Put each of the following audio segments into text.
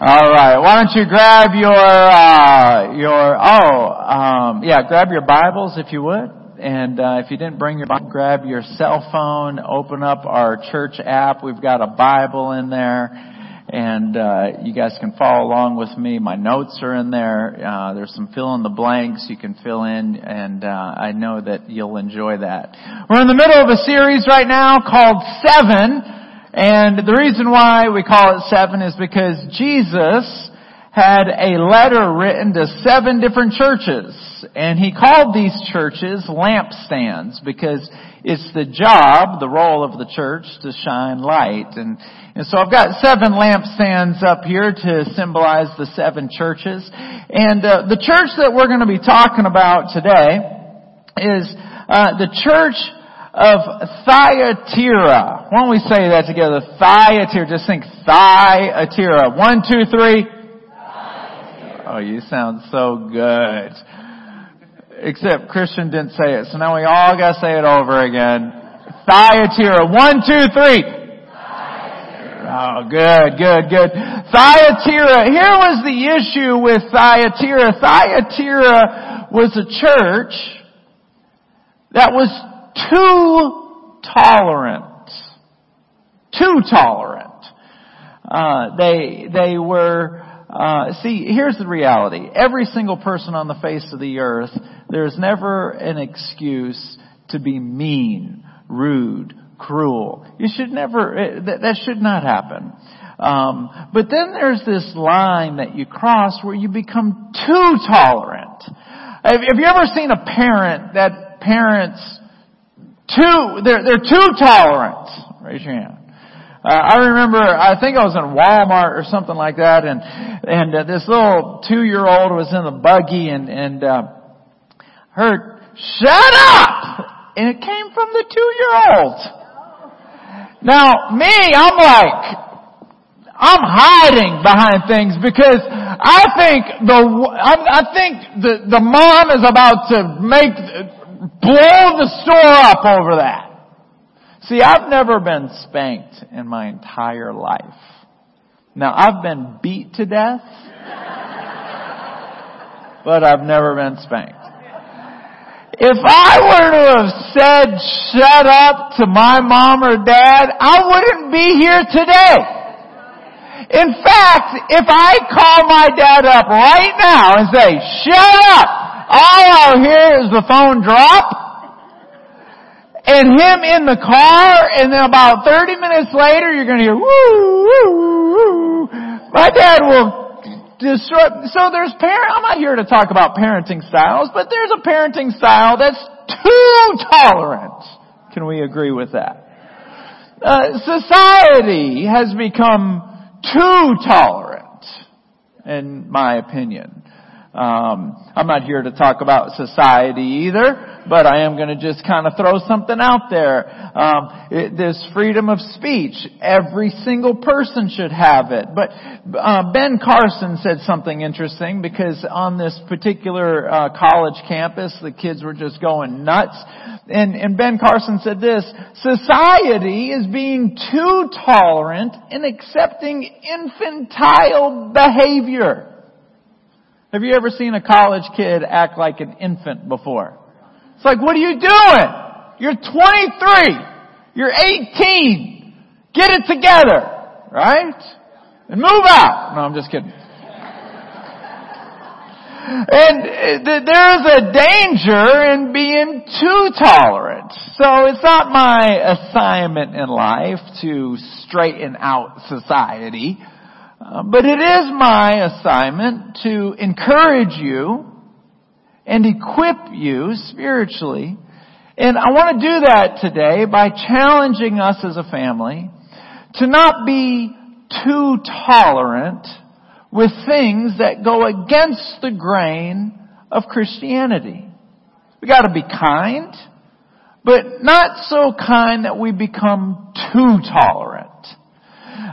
All right. Why don't you grab your uh, your oh um, yeah, grab your Bibles if you would, and uh, if you didn't bring your Bible, grab your cell phone. Open up our church app. We've got a Bible in there, and uh, you guys can follow along with me. My notes are in there. Uh, there's some fill in the blanks you can fill in, and uh, I know that you'll enjoy that. We're in the middle of a series right now called Seven. And the reason why we call it seven is because Jesus had a letter written to seven different churches. And he called these churches lampstands because it's the job, the role of the church to shine light. And, and so I've got seven lampstands up here to symbolize the seven churches. And uh, the church that we're going to be talking about today is uh, the church of Thyatira. Why don't we say that together? Thyatira. Just think Thyatira. One, two, three. Oh, you sound so good. Except Christian didn't say it, so now we all gotta say it over again. Thyatira. One, two, three. Oh, good, good, good. Thyatira. Here was the issue with Thyatira. Thyatira was a church that was too tolerant. Too tolerant. Uh, they, they were, uh, see, here's the reality. Every single person on the face of the earth, there's never an excuse to be mean, rude, cruel. You should never, eh, that, that should not happen. Um, but then there's this line that you cross where you become too tolerant. Have, have you ever seen a parent that parents too, they're, they're too tolerant. Raise your hand. Uh, I remember, I think I was in Walmart or something like that, and and uh, this little two-year-old was in the buggy, and and uh, heard, "Shut up!" and it came from the two-year-old. Now, me, I'm like, I'm hiding behind things because I think the I think the the mom is about to make blow the store up over that. See, I've never been spanked in my entire life. Now, I've been beat to death, but I've never been spanked. If I were to have said shut up to my mom or dad, I wouldn't be here today. In fact, if I call my dad up right now and say, shut up, all I'll hear is the phone drop and him in the car and then about 30 minutes later you're going to hear woo, woo, woo. My dad will destroy. So there's parent, I'm not here to talk about parenting styles, but there's a parenting style that's too tolerant. Can we agree with that? Uh, society has become too tolerant, in my opinion. Um, I'm not here to talk about society either, but I am going to just kind of throw something out there. Um, it, this freedom of speech, every single person should have it. But uh, Ben Carson said something interesting because on this particular uh, college campus, the kids were just going nuts. And, and Ben Carson said this: society is being too tolerant in accepting infantile behavior. Have you ever seen a college kid act like an infant before? It's like, what are you doing? You're 23. You're 18. Get it together. Right? And move out. No, I'm just kidding. And eh, there's a danger in being too tolerant. So it's not my assignment in life to straighten out society. Uh, but it is my assignment to encourage you and equip you spiritually. And I want to do that today by challenging us as a family to not be too tolerant with things that go against the grain of Christianity. We gotta be kind, but not so kind that we become too tolerant.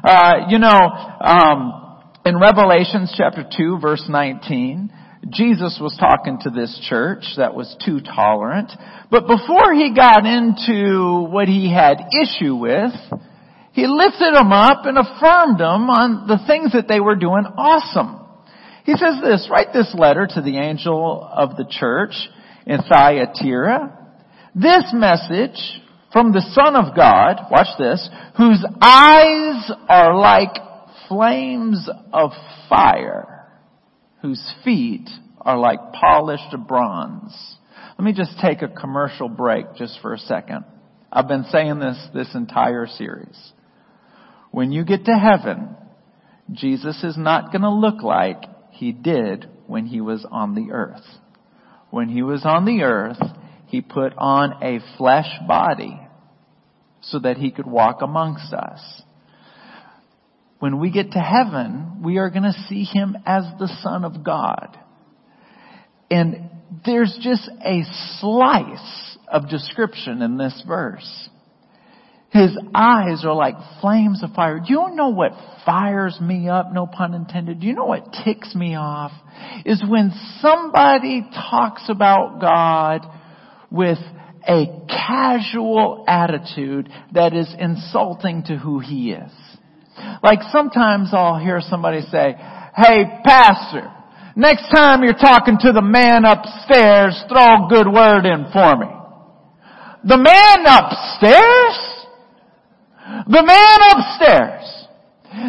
Uh, you know, um, in Revelations chapter 2 verse 19, Jesus was talking to this church that was too tolerant. But before he got into what he had issue with, He lifted them up and affirmed them on the things that they were doing awesome. He says this, write this letter to the angel of the church in Thyatira. This message from the Son of God, watch this, whose eyes are like flames of fire, whose feet are like polished bronze. Let me just take a commercial break just for a second. I've been saying this this entire series. When you get to heaven, Jesus is not going to look like he did when he was on the earth. When he was on the earth, he put on a flesh body so that he could walk amongst us. When we get to heaven, we are going to see him as the Son of God. And there's just a slice of description in this verse. His eyes are like flames of fire. Do you know what fires me up? No pun intended. Do you know what ticks me off? Is when somebody talks about God with a casual attitude that is insulting to who he is. Like sometimes I'll hear somebody say, hey pastor, next time you're talking to the man upstairs, throw a good word in for me. The man upstairs? The man upstairs.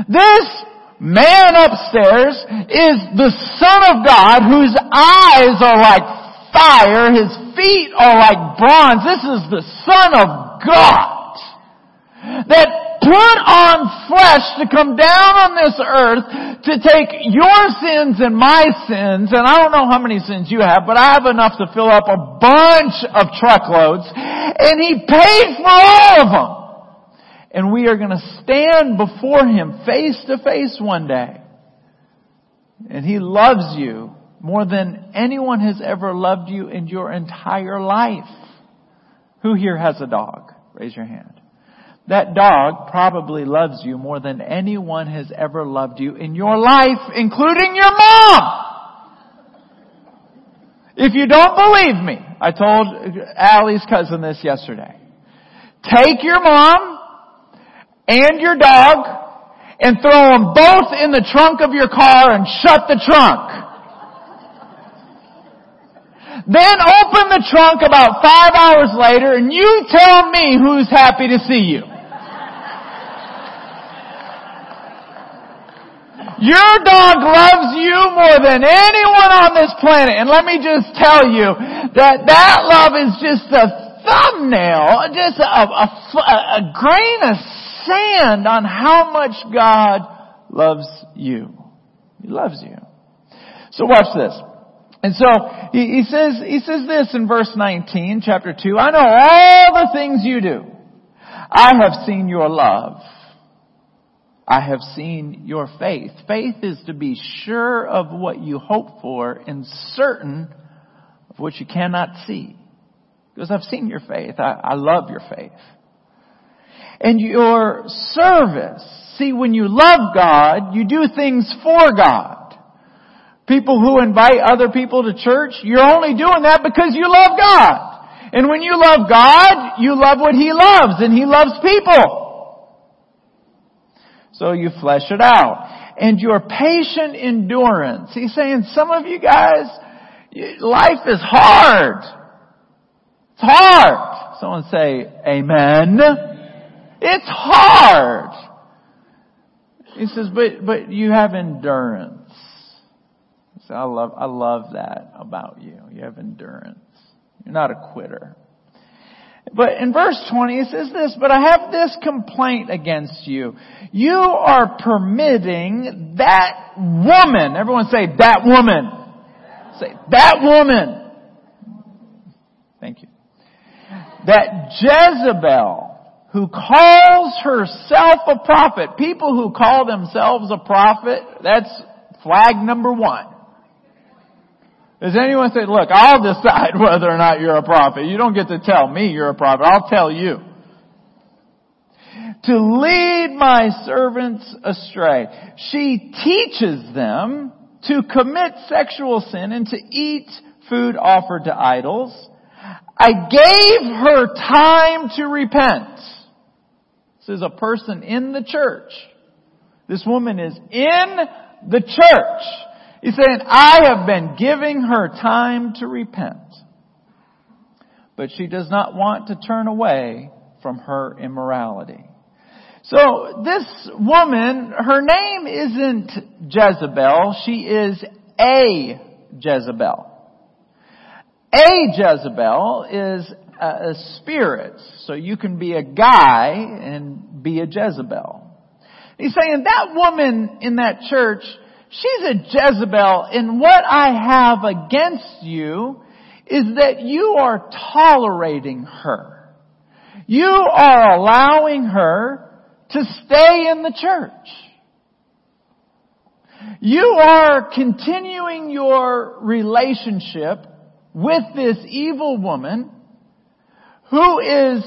This man upstairs is the Son of God whose eyes are like fire, his feet are like bronze. This is the Son of God that put on flesh to come down on this earth to take your sins and my sins, and I don't know how many sins you have, but I have enough to fill up a bunch of truckloads, and He paid for all of them and we are going to stand before Him face to face one day. And He loves you more than anyone has ever loved you in your entire life. Who here has a dog? Raise your hand. That dog probably loves you more than anyone has ever loved you in your life, including your mom. If you don't believe me, I told Allie's cousin this yesterday. Take your mom and your dog and throw them both in the trunk of your car and shut the trunk. Then open the trunk about five hours later and you tell me who's happy to see you. Your dog loves you more than anyone on this planet. And let me just tell you that that love is just a thumbnail, just a, a, a grain of sand on how much God loves you. He loves you. So watch this. And so he, he, says he says this in verse 19, chapter 2. I know all the things you do. I have seen your love. I have seen your faith. Faith is to be sure of what you hope for and certain of what you cannot see. Because I've seen your faith. I, I love your faith and your service. See, when you love God, you do things for God. People who invite other people to church, you're only doing that because you love God. And when you love God, you love what He loves, and He loves people. So you flesh it out. And your patient endurance. He's saying some of you guys, life is hard. It's hard. Someone say, Amen. It's hard. He says, but, but you have endurance. So I love, I love that about you. You have endurance. You're not a quitter. But in verse 20 it says this, but I have this complaint against you. You are permitting that woman, everyone say that woman. Say that woman. Thank you. That Jezebel, who calls herself a prophet. People who call themselves a prophet, that's flag number one. Does anyone say, look, I'll decide whether or not you're a prophet. You don't get to tell me you're a prophet. I'll tell you. To lead my servants astray. She teaches them to commit sexual sin and to eat food offered to idols. I gave her time to repent This is a person in the church. This woman is in the church. He's saying, I have been giving her time to repent. But she does not want to turn away from her immorality. So this woman, her name isn't Jezebel, she is a Jezebel. A Jezebel is a, spirit, so you can be a guy and be a Jezebel. He's saying that woman in that church, she's a Jezebel, and what I have against you is that you are tolerating her. You are allowing her to stay in the church. You are continuing your relationship with this evil woman who is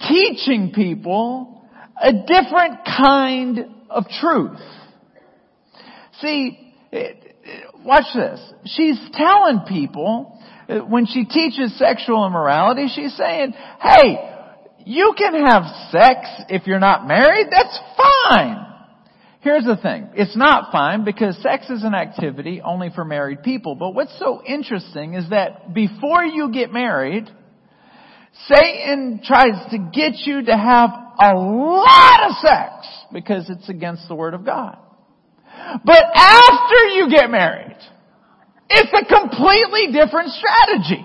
teaching people a different kind of truth. See, eh, eh, watch this. She's telling people, eh, when she teaches sexual immorality, she's saying, hey, you can have sex if you're not married. That's fine. Here's the thing. It's not fine because sex is an activity only for married people. But what's so interesting is that before you get married, Satan tries to get you to have a lot of sex because it's against the Word of God. But after you get married, it's a completely different strategy.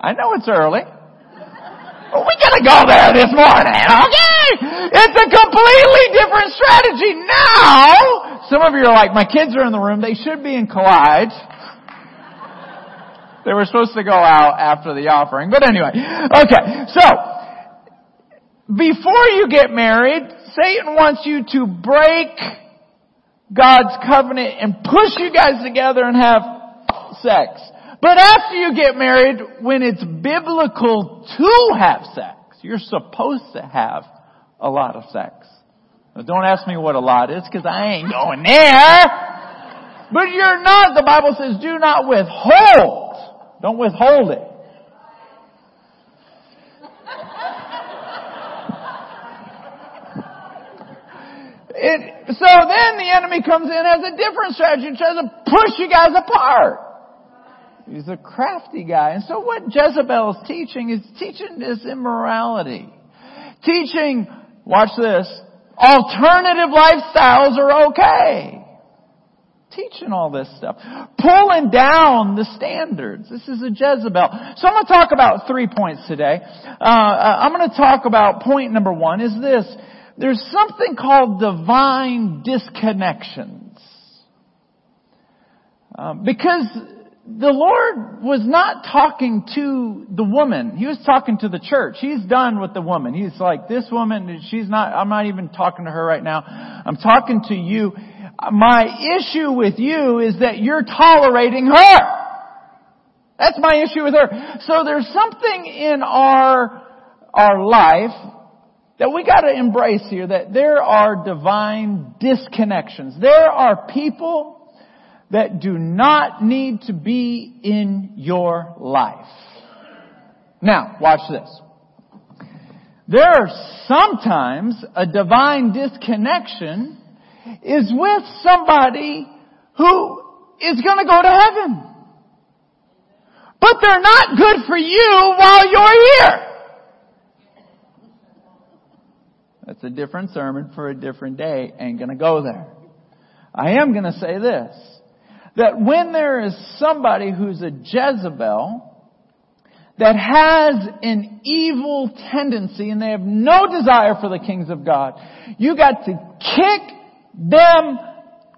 I know it's early. But we gotta go there this morning, okay? It's a completely different strategy now. Some of you are like, my kids are in the room. They should be in Collide. They were supposed to go out after the offering. But anyway. Okay. So, before you get married, Satan wants you to break God's covenant and push you guys together and have sex. But after you get married, when it's biblical to have sex, you're supposed to have a lot of sex. Now don't ask me what a lot is because I ain't going there. But you're not, the Bible says, do not withhold don't withhold it. It, so then the enemy comes in as a different strategy and tries to push you guys apart. He's a crafty guy. And so what Jezebel is teaching is teaching this immorality. Teaching, watch this, alternative lifestyles are okay teaching all this stuff. Pulling down the standards. This is a Jezebel. So I'm going to talk about three points today. Uh, uh I'm going to talk about point number one is this. There's something called divine disconnections. Um, because the Lord was not talking to the woman. He was talking to the church. He's done with the woman. He's like, this woman, she's not, I'm not even talking to her right now. I'm talking to you my issue with you is that you're tolerating her. That's my issue with her. So there's something in our, our life that we gotta embrace here, that there are divine disconnections. There are people that do not need to be in your life. Now, watch this. There are sometimes a divine disconnection is with somebody who is going to go to heaven. But they're not good for you while you're here. That's a different sermon for a different day. Ain't gonna go there. I am gonna say this. That when there is somebody who's a Jezebel, that has an evil tendency and they have no desire for the kings of God, you got to kick them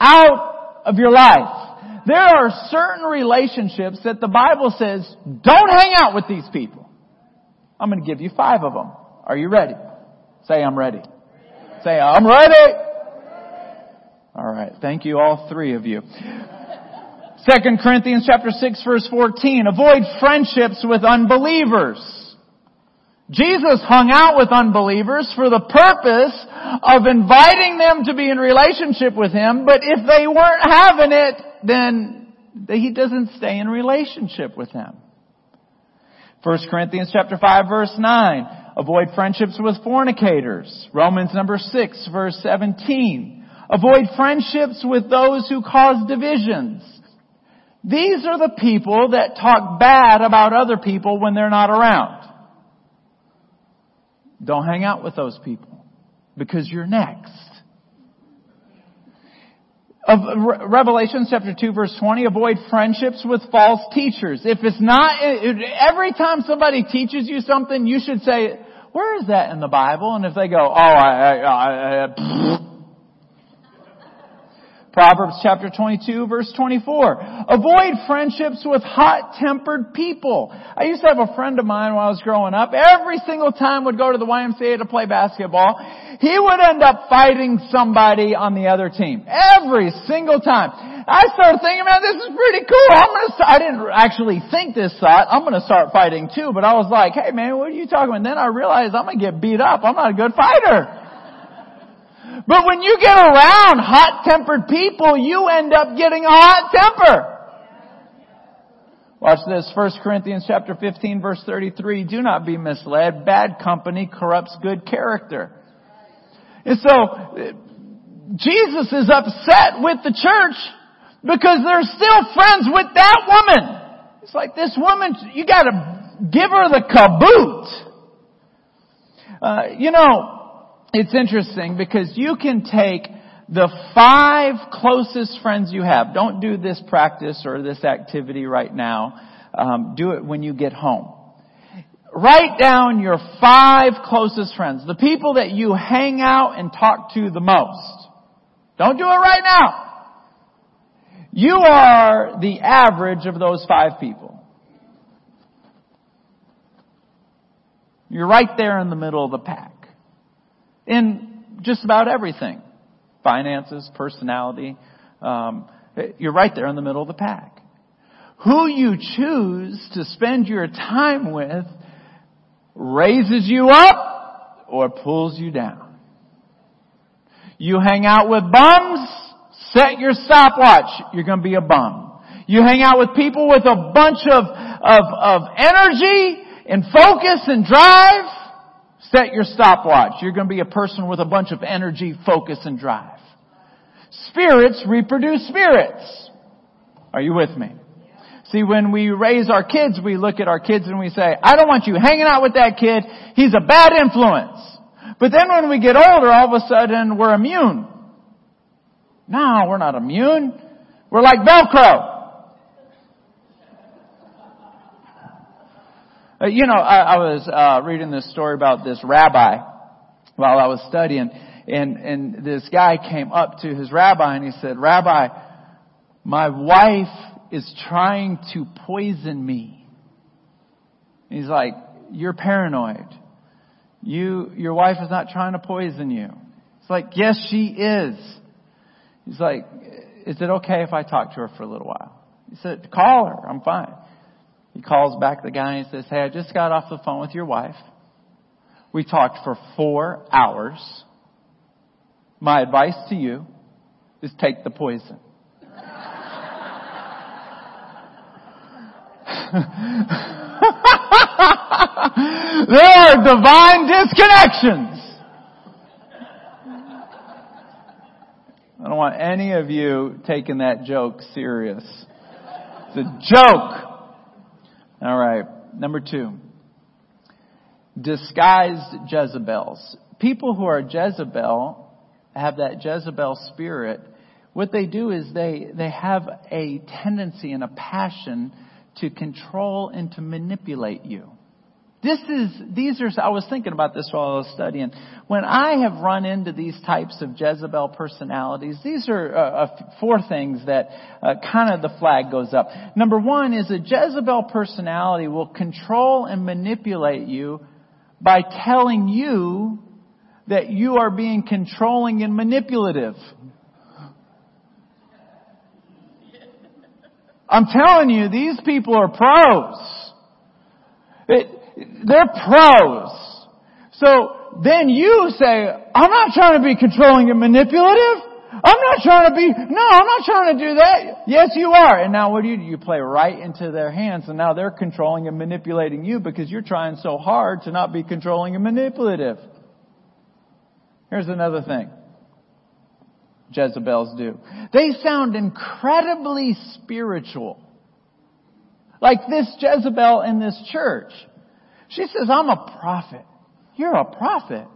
out of your life. There are certain relationships that the Bible says, don't hang out with these people. I'm going to give you five of them. Are you ready? Say, I'm ready. Say, I'm ready. All right. Thank you, all three of you. Second Corinthians chapter 6 verse 14. Avoid friendships with unbelievers. Jesus hung out with unbelievers for the purpose of inviting them to be in relationship with Him, but if they weren't having it, then He doesn't stay in relationship with them. 1 Corinthians chapter 5 verse 9. Avoid friendships with fornicators. Romans number 6 verse 17. Avoid friendships with those who cause divisions. These are the people that talk bad about other people when they're not around. Don't hang out with those people because you're next. Of Revelation chapter 2 verse 20, avoid friendships with false teachers. If it's not, every time somebody teaches you something, you should say, where is that in the Bible? And if they go, oh, I, I, I, Proverbs chapter 22 verse 24. Avoid friendships with hot-tempered people. I used to have a friend of mine when I was growing up. Every single time would go to the YMCA to play basketball. He would end up fighting somebody on the other team. Every single time. I started thinking, man, this is pretty cool. I'm gonna start, I didn't actually think this thought. I'm gonna start fighting too, but I was like, hey man, what are you talking about? And then I realized I'm gonna get beat up. I'm not a good fighter. But when you get around hot-tempered people, you end up getting a hot temper. Watch this, 1 Corinthians chapter 15 verse 33. Do not be misled. Bad company corrupts good character. And so, Jesus is upset with the church because they're still friends with that woman. It's like this woman, you gotta give her the kaboot. Uh, you know, it's interesting because you can take the five closest friends you have. Don't do this practice or this activity right now. Um, do it when you get home. Write down your five closest friends, the people that you hang out and talk to the most. Don't do it right now. You are the average of those five people. You're right there in the middle of the pack in just about everything. Finances, personality. Um, you're right there in the middle of the pack. Who you choose to spend your time with raises you up or pulls you down. You hang out with bums, set your stopwatch. You're going to be a bum. You hang out with people with a bunch of, of, of energy and focus and drive. Set your stopwatch. You're going to be a person with a bunch of energy, focus, and drive. Spirits reproduce spirits. Are you with me? See, when we raise our kids, we look at our kids and we say, I don't want you hanging out with that kid. He's a bad influence. But then when we get older, all of a sudden we're immune. No, we're not immune. We're like Velcro. Uh, you know, I, I was uh, reading this story about this rabbi while I was studying, and and this guy came up to his rabbi and he said, "Rabbi, my wife is trying to poison me." And he's like, "You're paranoid. You, your wife is not trying to poison you." It's like, "Yes, she is." He's like, "Is it okay if I talk to her for a little while?" He said, "Call her. I'm fine." He calls back the guy and says, Hey, I just got off the phone with your wife. We talked for four hours. My advice to you is take the poison. there are divine disconnections. I don't want any of you taking that joke serious. It's a joke. All right. Number two. Disguised Jezebels. People who are Jezebel have that Jezebel spirit. What they do is they, they have a tendency and a passion to control and to manipulate you. This is, these are, I was thinking about this while I was studying. When I have run into these types of Jezebel personalities, these are uh, four things that uh, kind of the flag goes up. Number one is a Jezebel personality will control and manipulate you by telling you that you are being controlling and manipulative. I'm telling you, these people are pros. It, they're pros. So then you say, I'm not trying to be controlling and manipulative. I'm not trying to be, no, I'm not trying to do that. Yes, you are. And now what do you do? You play right into their hands and now they're controlling and manipulating you because you're trying so hard to not be controlling and manipulative. Here's another thing. Jezebels do. They sound incredibly spiritual. Like this Jezebel in this church. She says, I'm a prophet. You're a prophet.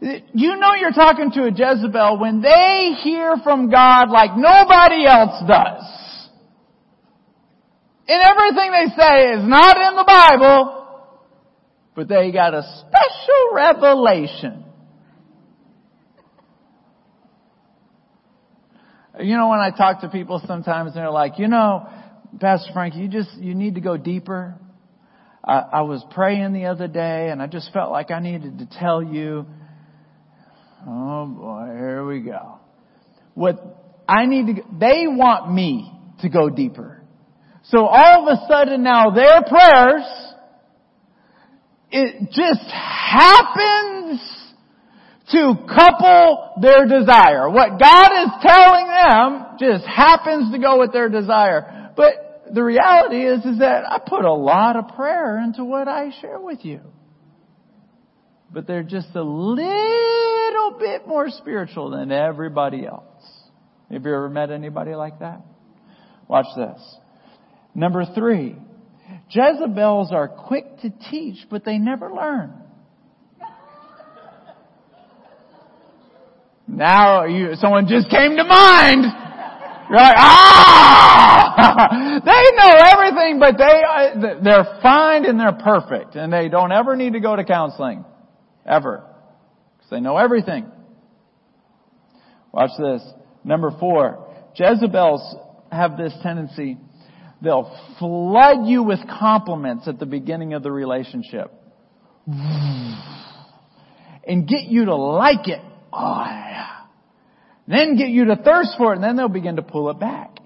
You know you're talking to a Jezebel when they hear from God like nobody else does. And everything they say is not in the Bible, but they got a special revelation. You know, when I talk to people sometimes they're like, you know, Pastor Frank, you just, you need to go deeper. I, was praying the other day and I just felt like I needed to tell you. Oh boy, here we go. What I need to, they want me to go deeper. So all of a sudden now their prayers, it just happens to couple their desire. What God is telling them just happens to go with their desire. But the reality is, is that I put a lot of prayer into what I share with you. But they're just a little bit more spiritual than everybody else. Have you ever met anybody like that? Watch this. Number three, Jezebels are quick to teach, but they never learn. Now you, someone just came to mind. You're like, ah! they know everything, but they, uh, they're fine and they're perfect and they don't ever need to go to counseling. Ever. Because they know everything. Watch this. Number four. Jezebels have this tendency. They'll flood you with compliments at the beginning of the relationship. And get you to like it. Oh, yeah. Then get you to thirst for it, and then they'll begin to pull it back.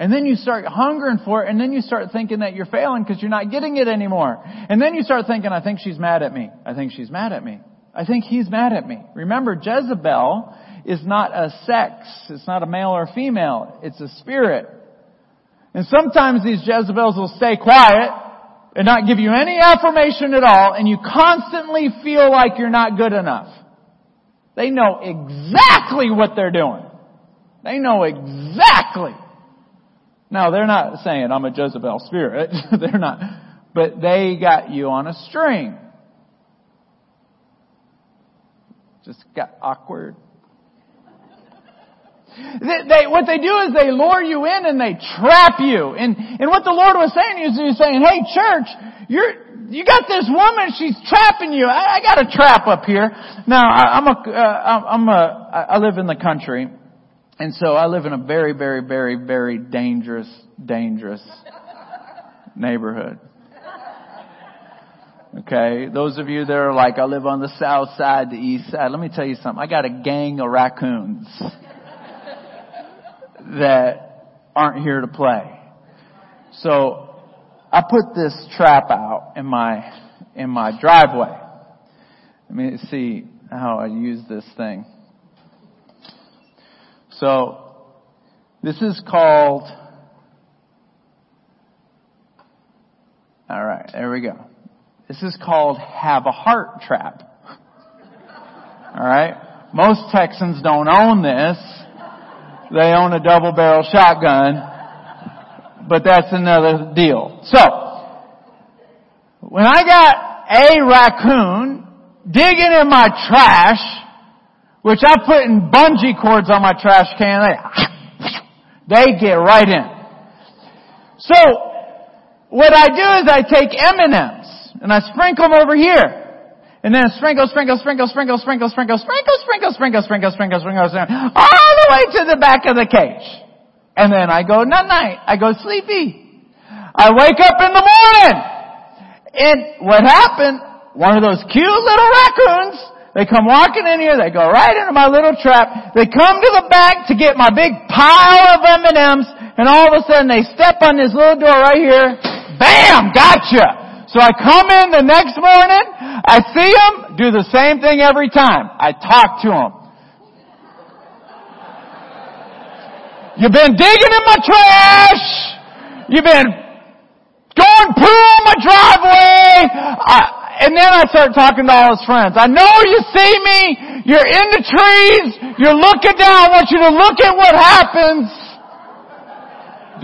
And then you start hungering for it, and then you start thinking that you're failing because you're not getting it anymore. And then you start thinking, I think she's mad at me. I think she's mad at me. I think he's mad at me. Remember, Jezebel is not a sex. It's not a male or female. It's a spirit. And sometimes these Jezebels will stay quiet and not give you any affirmation at all, and you constantly feel like you're not good enough. They know exactly what they're doing. They know exactly. Now they're not saying I'm a Jezebel spirit. they're not. But they got you on a string. Just got awkward. They, they, what they do is they lure you in and they trap you. And, and what the Lord was saying is He's saying, hey church, you're, you got this woman, she's trapping you. I, I got a trap up here. Now, I, I'm a, uh, I'm a, I live in the country. And so I live in a very, very, very, very dangerous, dangerous neighborhood. Okay, those of you that are like, I live on the south side, the east side, let me tell you something. I got a gang of raccoons that aren't here to play. So I put this trap out in my, in my driveway. Let me see how I use this thing. So this is called, alright, there we go. This is called Havahart trap. Alright? Most Texans don't own this. They own a double barrel shotgun. But that's another deal. So, when I got a raccoon digging in my trash, which I put in bungee cords on my trash can, they, they get right in. So, what I do is I take M&Ms and I sprinkle them over here. And then sprinkle, sprinkle, sprinkle, sprinkle, sprinkle, sprinkle, sprinkle, sprinkle, sprinkle, sprinkle, sprinkle, sprinkle, sprinkle, all the way to the back of the cage. And then I go night night. I go sleepy. I wake up in the morning. And what happened? One of those cute little raccoons, they come walking in here, they go right into my little trap, they come to the back to get my big pile of M&Ms, and all of a sudden they step on this little door right here, bam, gotcha! So I come in the next morning, I see them, do the same thing every time. I talk to them. You've been digging in my trash. You've been going poo on my driveway. I, and then I start talking to all his friends. I know you see me. You're in the trees. You're looking down. I want you to look at what happens.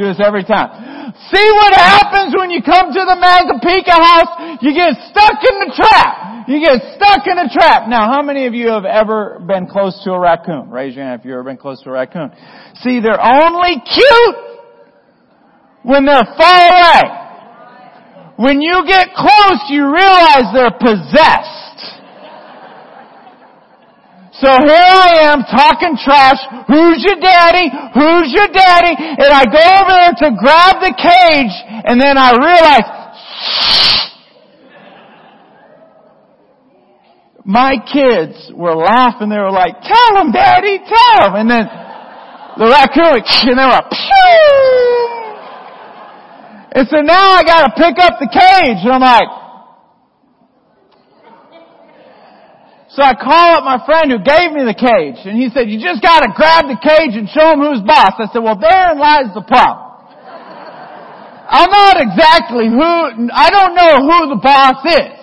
Do this every time. See what happens when you come to the Mazapika house? You get stuck in the trap. You get stuck in a trap. Now, how many of you have ever been close to a raccoon? Raise your hand if you've ever been close to a raccoon. See, they're only cute when they're far away. When you get close, you realize they're possessed. So here I am talking trash. Who's your daddy? Who's your daddy? And I go over there to grab the cage and then I realize my kids were laughing. They were like, tell him daddy, tell him. And then the raccoon, and they were Phew! And so now I gotta pick up the cage and I'm like, So I call up my friend who gave me the cage and he said, you just gotta grab the cage and show him who's boss. I said, well therein lies the problem. I'm not exactly who, I don't know who the boss is.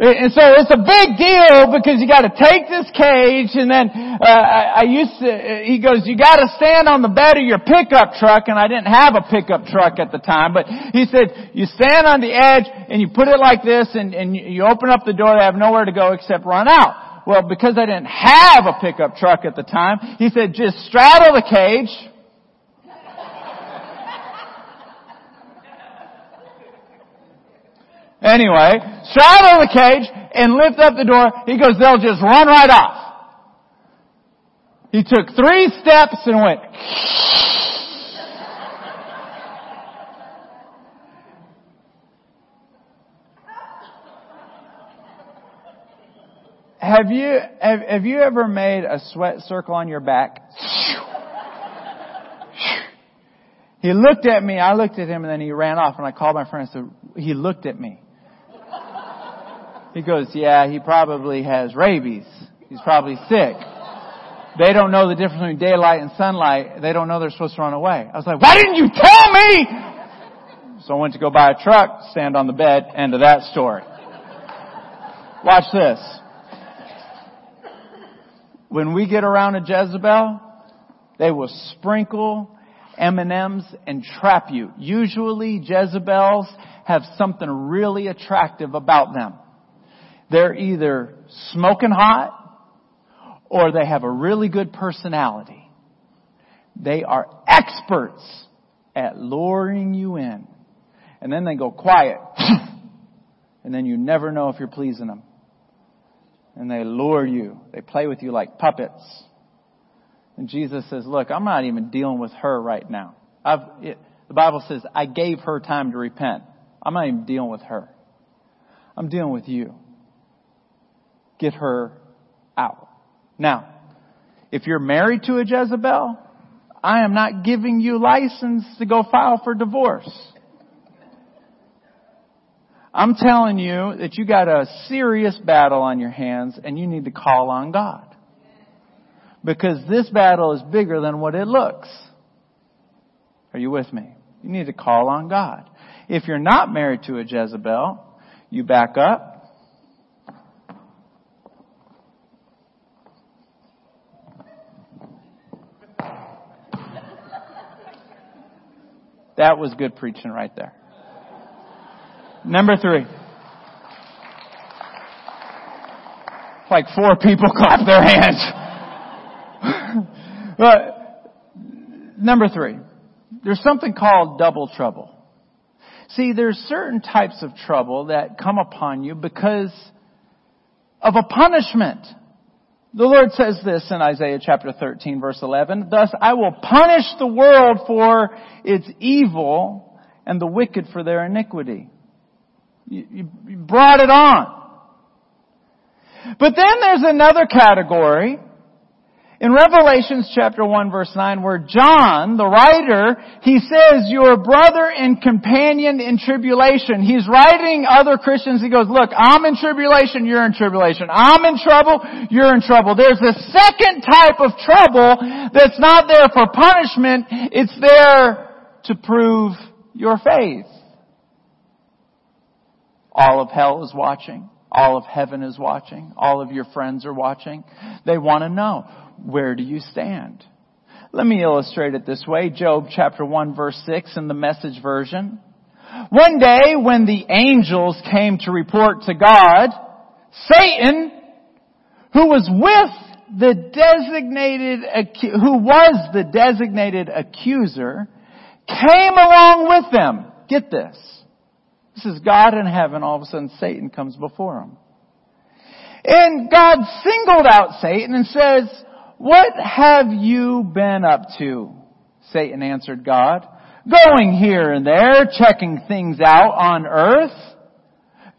And so it's a big deal because you got to take this cage, and then uh, I, I used to. He goes, you got to stand on the bed of your pickup truck, and I didn't have a pickup truck at the time, but he said you stand on the edge and you put it like this, and, and you open up the door. They have nowhere to go except run out. Well, because I didn't have a pickup truck at the time, he said just straddle the cage Anyway, straddle the cage and lift up the door. He goes, they'll just run right off. He took three steps and went, Have you, have, have you ever made a sweat circle on your back? He looked at me, I looked at him, and then he ran off, and I called my friend and said, he looked at me. He goes, yeah, he probably has rabies. He's probably sick. They don't know the difference between daylight and sunlight. They don't know they're supposed to run away. I was like, why didn't you tell me? So I went to go buy a truck, stand on the bed, end of that story. Watch this. When we get around a Jezebel, they will sprinkle M&Ms and trap you. Usually Jezebels have something really attractive about them. They're either smoking hot or they have a really good personality. They are experts at luring you in. And then they go quiet. and then you never know if you're pleasing them. And they lure you. They play with you like puppets. And Jesus says, look, I'm not even dealing with her right now. It, the Bible says, I gave her time to repent. I'm not even dealing with her. I'm dealing with you get her out. Now, if you're married to a Jezebel, I am not giving you license to go file for divorce. I'm telling you that you got a serious battle on your hands and you need to call on God. Because this battle is bigger than what it looks. Are you with me? You need to call on God. If you're not married to a Jezebel, you back up, That was good preaching right there. Number three. Like four people clap their hands. but number three. There's something called double trouble. See, there's certain types of trouble that come upon you because of a punishment. The Lord says this in Isaiah chapter 13 verse 11, Thus I will punish the world for its evil and the wicked for their iniquity. You, you brought it on. But then there's another category, In Revelations chapter 1 verse 9 where John, the writer, he says, your brother and companion in tribulation. He's writing other Christians. He goes, look, I'm in tribulation, you're in tribulation. I'm in trouble, you're in trouble. There's a second type of trouble that's not there for punishment. It's there to prove your faith. All of hell is watching. All of heaven is watching. All of your friends are watching. They want to know, where do you stand? Let me illustrate it this way. Job chapter 1 verse 6 in the message version. One day when the angels came to report to God, Satan, who was with the designated, who was the designated accuser, came along with them. Get this. This is God in heaven. All of a sudden Satan comes before him. And God singled out Satan and says, what have you been up to? Satan answered God. Going here and there, checking things out on earth.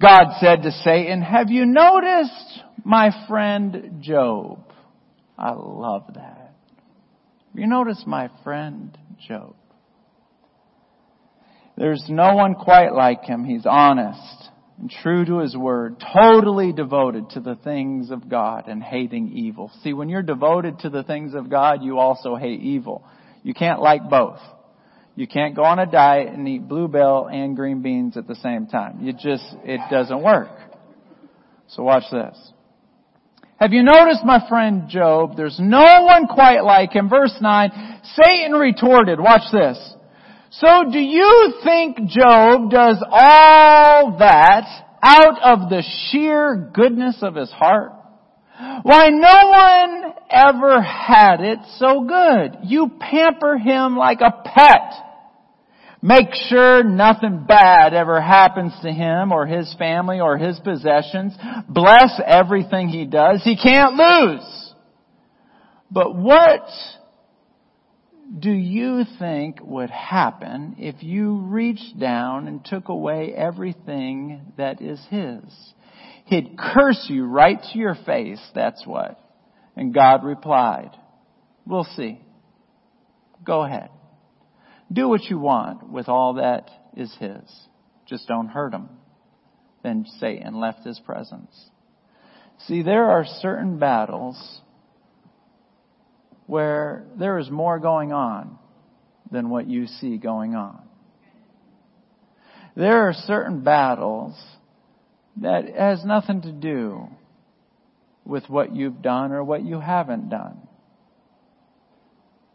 God said to Satan, have you noticed my friend Job? I love that. You notice my friend Job. There's no one quite like him. He's honest and true to his word, totally devoted to the things of God and hating evil. See, when you're devoted to the things of God, you also hate evil. You can't like both. You can't go on a diet and eat bluebell and green beans at the same time. You just, it doesn't work. So watch this. Have you noticed my friend Job? There's no one quite like him. Verse 9, Satan retorted, watch this. So do you think Job does all that out of the sheer goodness of his heart? Why no one ever had it so good. You pamper him like a pet. Make sure nothing bad ever happens to him or his family or his possessions. Bless everything he does. He can't lose. But what do you think would happen if you reached down and took away everything that is His? He'd curse you right to your face, that's what. And God replied, we'll see. Go ahead. Do what you want with all that is His. Just don't hurt Him. Then Satan left His presence. See, there are certain battles where there is more going on than what you see going on. There are certain battles that has nothing to do with what you've done or what you haven't done.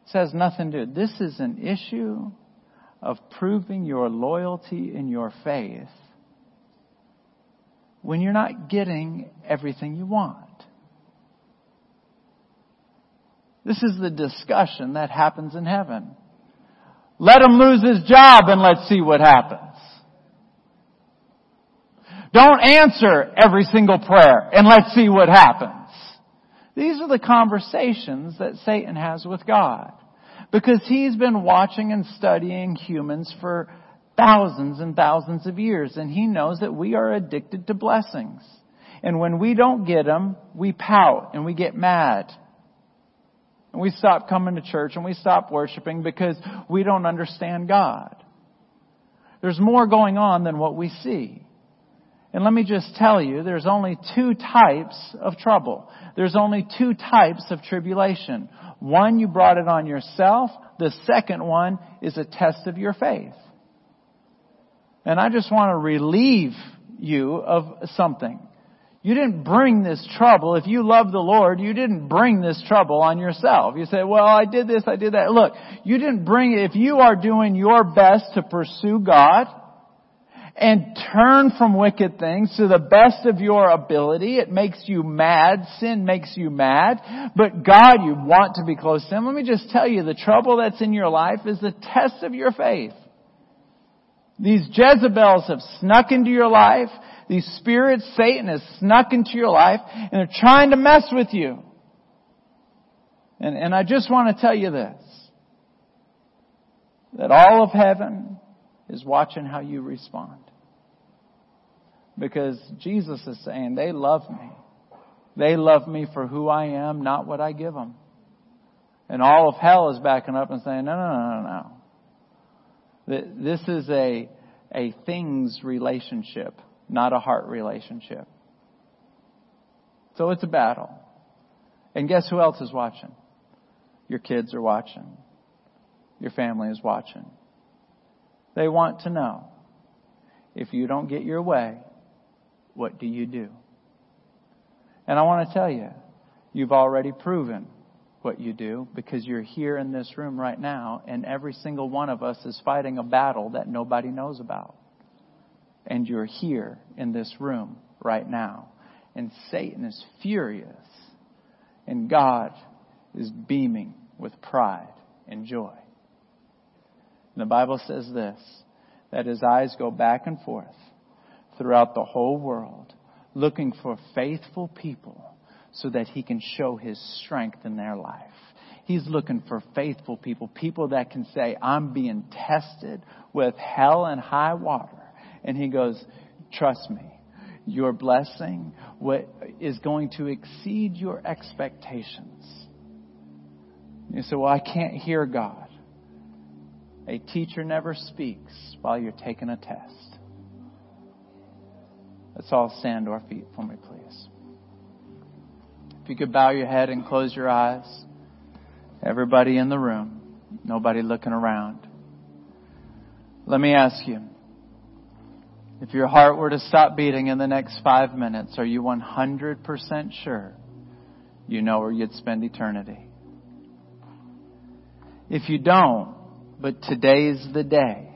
It has nothing to do. This is an issue of proving your loyalty in your faith when you're not getting everything you want. This is the discussion that happens in heaven. Let him lose his job and let's see what happens. Don't answer every single prayer and let's see what happens. These are the conversations that Satan has with God. Because he's been watching and studying humans for thousands and thousands of years and he knows that we are addicted to blessings. And when we don't get them, we pout and we get mad and we stop coming to church and we stop worshiping because we don't understand God. There's more going on than what we see. And let me just tell you, there's only two types of trouble. There's only two types of tribulation. One, you brought it on yourself. The second one is a test of your faith. And I just want to relieve you of something. You didn't bring this trouble. If you love the Lord, you didn't bring this trouble on yourself. You say, well, I did this, I did that. Look, you didn't bring it. If you are doing your best to pursue God and turn from wicked things to the best of your ability, it makes you mad. Sin makes you mad. But God, you want to be close to Him. Let me just tell you, the trouble that's in your life is the test of your faith. These Jezebels have snuck into your life. These spirits, Satan has snuck into your life and they're trying to mess with you. And, and I just want to tell you this. That all of heaven is watching how you respond. Because Jesus is saying, they love me. They love me for who I am, not what I give them. And all of hell is backing up and saying, no, no, no, no, no. This is a, a things relationship, not a heart relationship. So it's a battle. And guess who else is watching? Your kids are watching. Your family is watching. They want to know if you don't get your way, what do you do? And I want to tell you, you've already proven what you do because you're here in this room right now and every single one of us is fighting a battle that nobody knows about. And you're here in this room right now. And Satan is furious and God is beaming with pride and joy. And the Bible says this, that his eyes go back and forth throughout the whole world looking for faithful people so that he can show his strength in their life. He's looking for faithful people, people that can say, I'm being tested with hell and high water. And he goes, trust me, your blessing is going to exceed your expectations. You say, well, I can't hear God. A teacher never speaks while you're taking a test. Let's all stand to our feet for me, please. If you could bow your head and close your eyes. Everybody in the room, nobody looking around. Let me ask you, if your heart were to stop beating in the next five minutes, are you 100% sure you know where you'd spend eternity? If you don't, but today's the day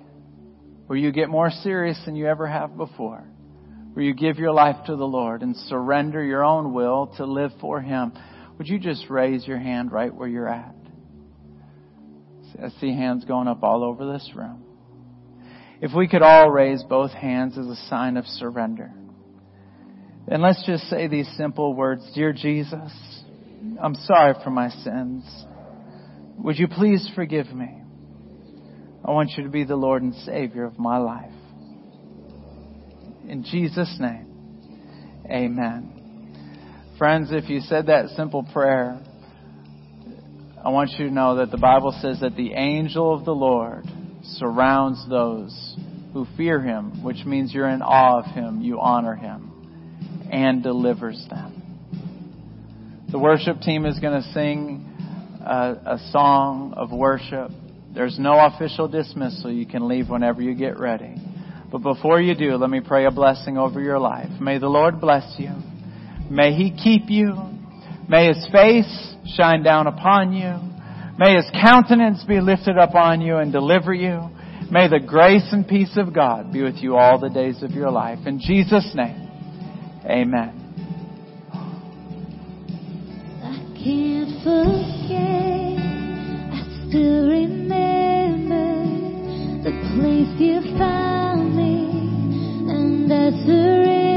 where you get more serious than you ever have before, where you give your life to the Lord and surrender your own will to live for Him, would you just raise your hand right where you're at? I see hands going up all over this room. If we could all raise both hands as a sign of surrender. And let's just say these simple words. Dear Jesus, I'm sorry for my sins. Would you please forgive me? I want you to be the Lord and Savior of my life. In Jesus' name, amen. Friends, if you said that simple prayer, I want you to know that the Bible says that the angel of the Lord surrounds those who fear him, which means you're in awe of him, you honor him, and delivers them. The worship team is going to sing a, a song of worship. There's no official dismissal. You can leave whenever you get ready. But before you do, let me pray a blessing over your life. May the Lord bless you. May He keep you. May His face shine down upon you. May his countenance be lifted up on you and deliver you. May the grace and peace of God be with you all the days of your life. In Jesus' name, amen. I can't forget, I still remember the place you found me, and.